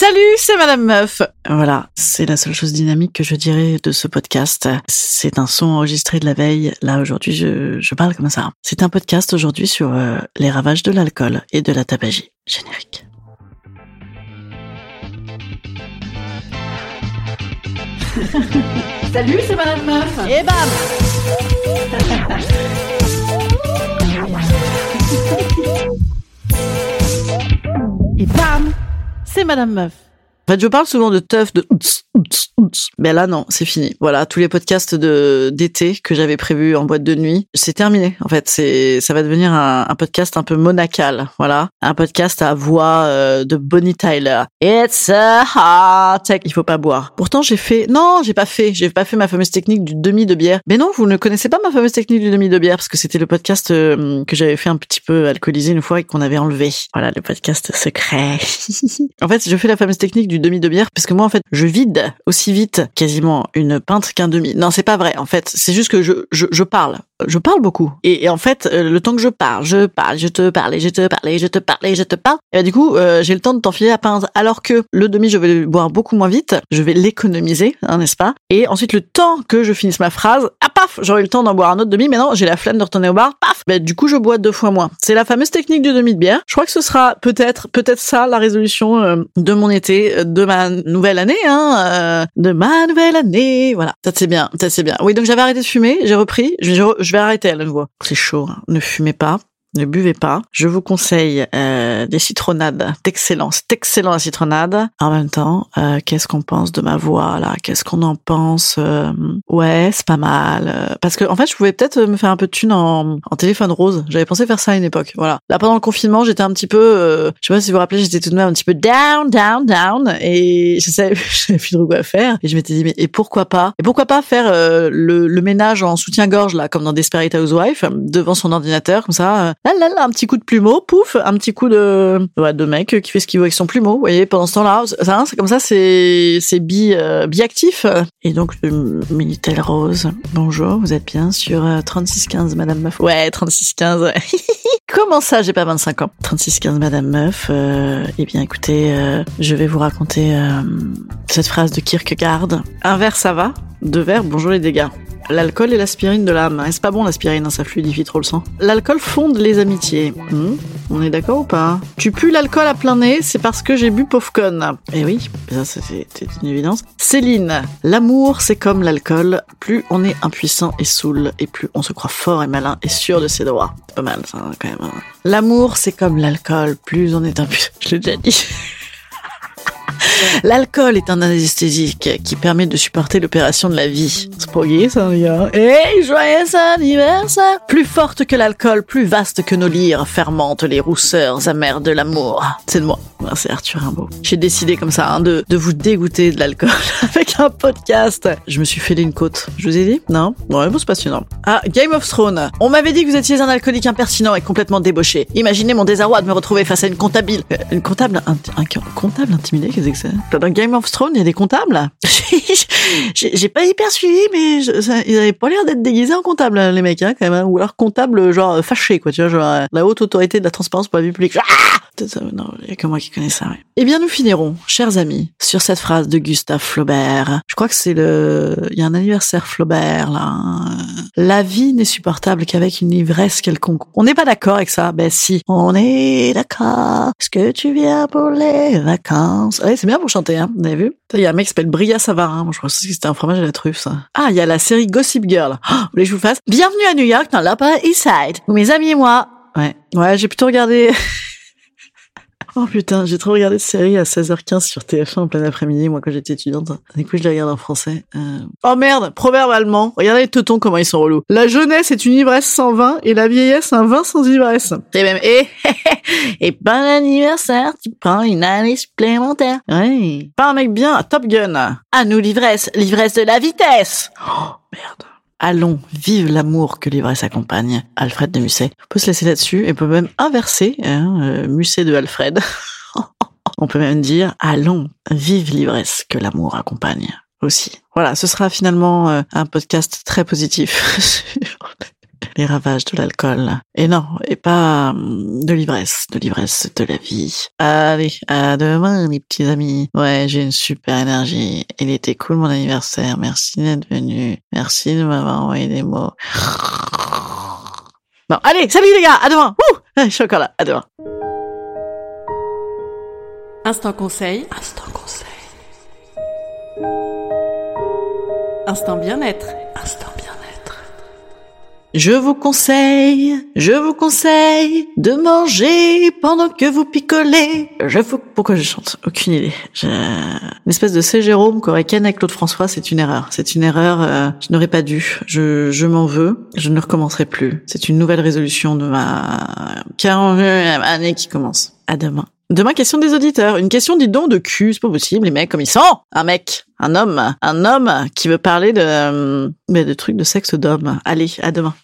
Salut, c'est Madame Meuf. Voilà, c'est la seule chose dynamique que je dirais de ce podcast. C'est un son enregistré de la veille. Là, aujourd'hui, je, je parle comme ça. C'est un podcast aujourd'hui sur euh, les ravages de l'alcool et de la tabagie. Générique. Salut, c'est Madame Meuf. Et bam C'est Madame Meuf. En fait, je parle souvent de teuf, de mais là non, c'est fini. Voilà, tous les podcasts de d'été que j'avais prévus en boîte de nuit, c'est terminé. En fait, c'est ça va devenir un, podcast un peu monacal. Voilà, un podcast à voix euh, de Bonnie Tyler. It's a heart Il faut pas boire. Pourtant, j'ai fait non, j'ai pas fait, j'ai pas fait ma fameuse technique du demi de bière. Mais non, vous ne connaissez pas ma fameuse technique du demi de bière parce que c'était le podcast euh, que j'avais fait un petit peu alcoolisé une fois et qu'on avait enlevé. Voilà, le podcast secret. en fait, je fais la fameuse technique du demi de bière parce que moi, en fait, je vide aussi vite quasiment une pinte qu'un demi. Non, c'est pas vrai. En fait, c'est juste que je, je, je parle. Je parle beaucoup. Et, en fait, le temps que je parle, je parle, je te parle, je te parle, je te parle, je te parle. Et bah, du coup, euh, j'ai le temps de t'enfiler la pinte. Alors que le demi, je vais le boire beaucoup moins vite. Je vais l'économiser, hein, n'est-ce pas? Et ensuite, le temps que je finisse ma phrase, ah paf, j'aurai le temps d'en boire un autre demi. Mais non, j'ai la flemme de retourner au bar. Paf. Bah, du coup, je bois deux fois moins. C'est la fameuse technique du demi de bière. Je crois que ce sera peut-être, peut-être ça la résolution euh, de mon été, de ma nouvelle année, hein, euh, de ma nouvelle année. Voilà, ça c'est bien, ça c'est bien. Oui, donc j'avais arrêté de fumer, j'ai repris, je, vais arrêter à nouveau. C'est chaud, hein. ne fumez pas. Ne buvez pas. Je vous conseille euh, des citronnades d'excellence. C'est excellent la citronnade. En même temps, euh, qu'est-ce qu'on pense de ma voix là? Qu'est-ce qu'on en pense euh, Ouais, c'est pas mal. Parce que en fait, je pouvais peut-être me faire un peu de thune en, en téléphone rose. J'avais pensé faire ça à une époque. Voilà. Là, pendant le confinement, j'étais un petit peu, euh, je sais pas si vous vous rappelez, j'étais tout de même un petit peu down, down, down, et je savais, je savais plus trop quoi faire. Et je m'étais dit mais et pourquoi pas? Et pourquoi pas faire euh, le, le ménage en soutien-gorge là, comme dans Desperate Housewives, devant son ordinateur comme ça là, là, là, un petit coup de plumeau, pouf, un petit coup de, ouais, de mec qui fait ce qu'il veut avec son plumeau. Vous voyez, pendant ce temps-là, c'est comme ça, c'est, c'est bi, euh, biactif. Et donc, le Minitel Rose. Bonjour, vous êtes bien sur euh, 3615 Madame Meuf. Ouais, 3615. Comment ça, j'ai pas 25 ans? 3615 Madame Meuf. Euh, eh bien, écoutez, euh, je vais vous raconter euh, cette phrase de Kierkegaard. Un verre, ça va? Deux verres, bonjour les dégâts. L'alcool est l'aspirine de l'âme. C'est pas bon l'aspirine, hein, ça fluidifie trop le sang. L'alcool fonde les amitiés. Hmm, on est d'accord ou pas? Tu pues l'alcool à plein nez, c'est parce que j'ai bu Pofcon. Eh oui, ça c'est une évidence. Céline, l'amour c'est comme l'alcool. Plus on est impuissant et saoul, et plus on se croit fort et malin et sûr de ses droits. Pas mal ça quand même. Hein. L'amour c'est comme l'alcool. Plus on est impuissant... Je l'ai déjà dit. L'alcool est un anesthésique qui permet de supporter l'opération de la vie. C'est pas gay, ça, les gars. Hey, joyeux anniversaire! Plus forte que l'alcool, plus vaste que nos lyres, fermente les rousseurs amères de l'amour. C'est de moi. C'est Arthur Rimbaud. J'ai décidé comme ça hein, de, de vous dégoûter de l'alcool avec un podcast. Je me suis fêlé une côte. Je vous ai dit? Non? Ouais, bon, c'est passionnant. Ah, Game of Thrones. On m'avait dit que vous étiez un alcoolique impertinent et complètement débauché. Imaginez mon désarroi de me retrouver face à une comptable... Euh, une comptable... Un, un, comptable intimidé Qu'est-ce que c'est? Dans Game of Thrones, il y a des comptables J'ai pas hyper suivi, mais je, ça, ils avaient pas l'air d'être déguisés en comptable, les mecs, hein, quand même. Hein. Ou alors comptable, genre, fâché, quoi. Tu vois, genre, la haute autorité de la transparence pour la vie publique. Ah non, il y a que moi qui connais ça. Ouais. Eh bien, nous finirons, chers amis, sur cette phrase de Gustave Flaubert. Je crois que c'est le, il y a un anniversaire Flaubert là. Hein. La vie n'est supportable qu'avec une ivresse quelconque. On n'est pas d'accord avec ça Ben si, on est d'accord. Est-ce que tu viens pour les vacances? Ouais, c'est bien pour chanter, hein. Vous avez vu? Il y a un mec qui s'appelle Bria Savarin. Moi, je crois que c'était un fromage à la truffe, ça. Ah, il y a la série Gossip Girl. Oh, vous voulez que je vous fasse? Bienvenue à New York dans l'Upper East Side. Mes amis et moi. Ouais, ouais, j'ai plutôt regardé. Oh putain, j'ai trop regardé cette série à 16h15 sur TF1 en plein après-midi, moi quand j'étais étudiante. Du coup, je la regarde en français. Euh... Oh merde, proverbe allemand. Regardez les teutons comment ils sont relous. La jeunesse est une ivresse sans vin et la vieillesse un vin sans ivresse. C'est même et et bon anniversaire, tu prends une année supplémentaire. Ouais. Pas un mec bien, Top Gun. À nous l'ivresse, l'ivresse de la vitesse. Oh merde. Allons, vive l'amour que l'ivresse accompagne. Alfred de Musset. On peut se laisser là-dessus et on peut même inverser hein, euh, Musset de Alfred. on peut même dire allons, vive l'ivresse que l'amour accompagne aussi. Voilà, ce sera finalement euh, un podcast très positif les ravages de l'alcool. Et non, et pas hum, de l'ivresse, de l'ivresse de la vie. Allez, à demain les petits amis. Ouais, j'ai une super énergie. Il était cool mon anniversaire. Merci d'être venu. Merci de m'avoir envoyé des mots. Bon, allez, salut les gars, à demain. Ouh, chocolat, à demain. Instant conseil. Instant conseil. Instant bien-être. Instant je vous conseille, je vous conseille de manger pendant que vous picolez. Je vous... Pourquoi je chante Aucune idée. Une espèce de C. Jérôme qu'aurait Ken avec Claude François, c'est une erreur. C'est une erreur, euh, je n'aurais pas dû. Je, je m'en veux. Je ne recommencerai plus. C'est une nouvelle résolution de ma 40e année qui commence. À demain. Demain, question des auditeurs. Une question, dites donc, de cul. C'est pas possible, les mecs, comme ils sont. Un mec, un homme, un homme qui veut parler de, mais de trucs de sexe d'homme. Allez, à demain.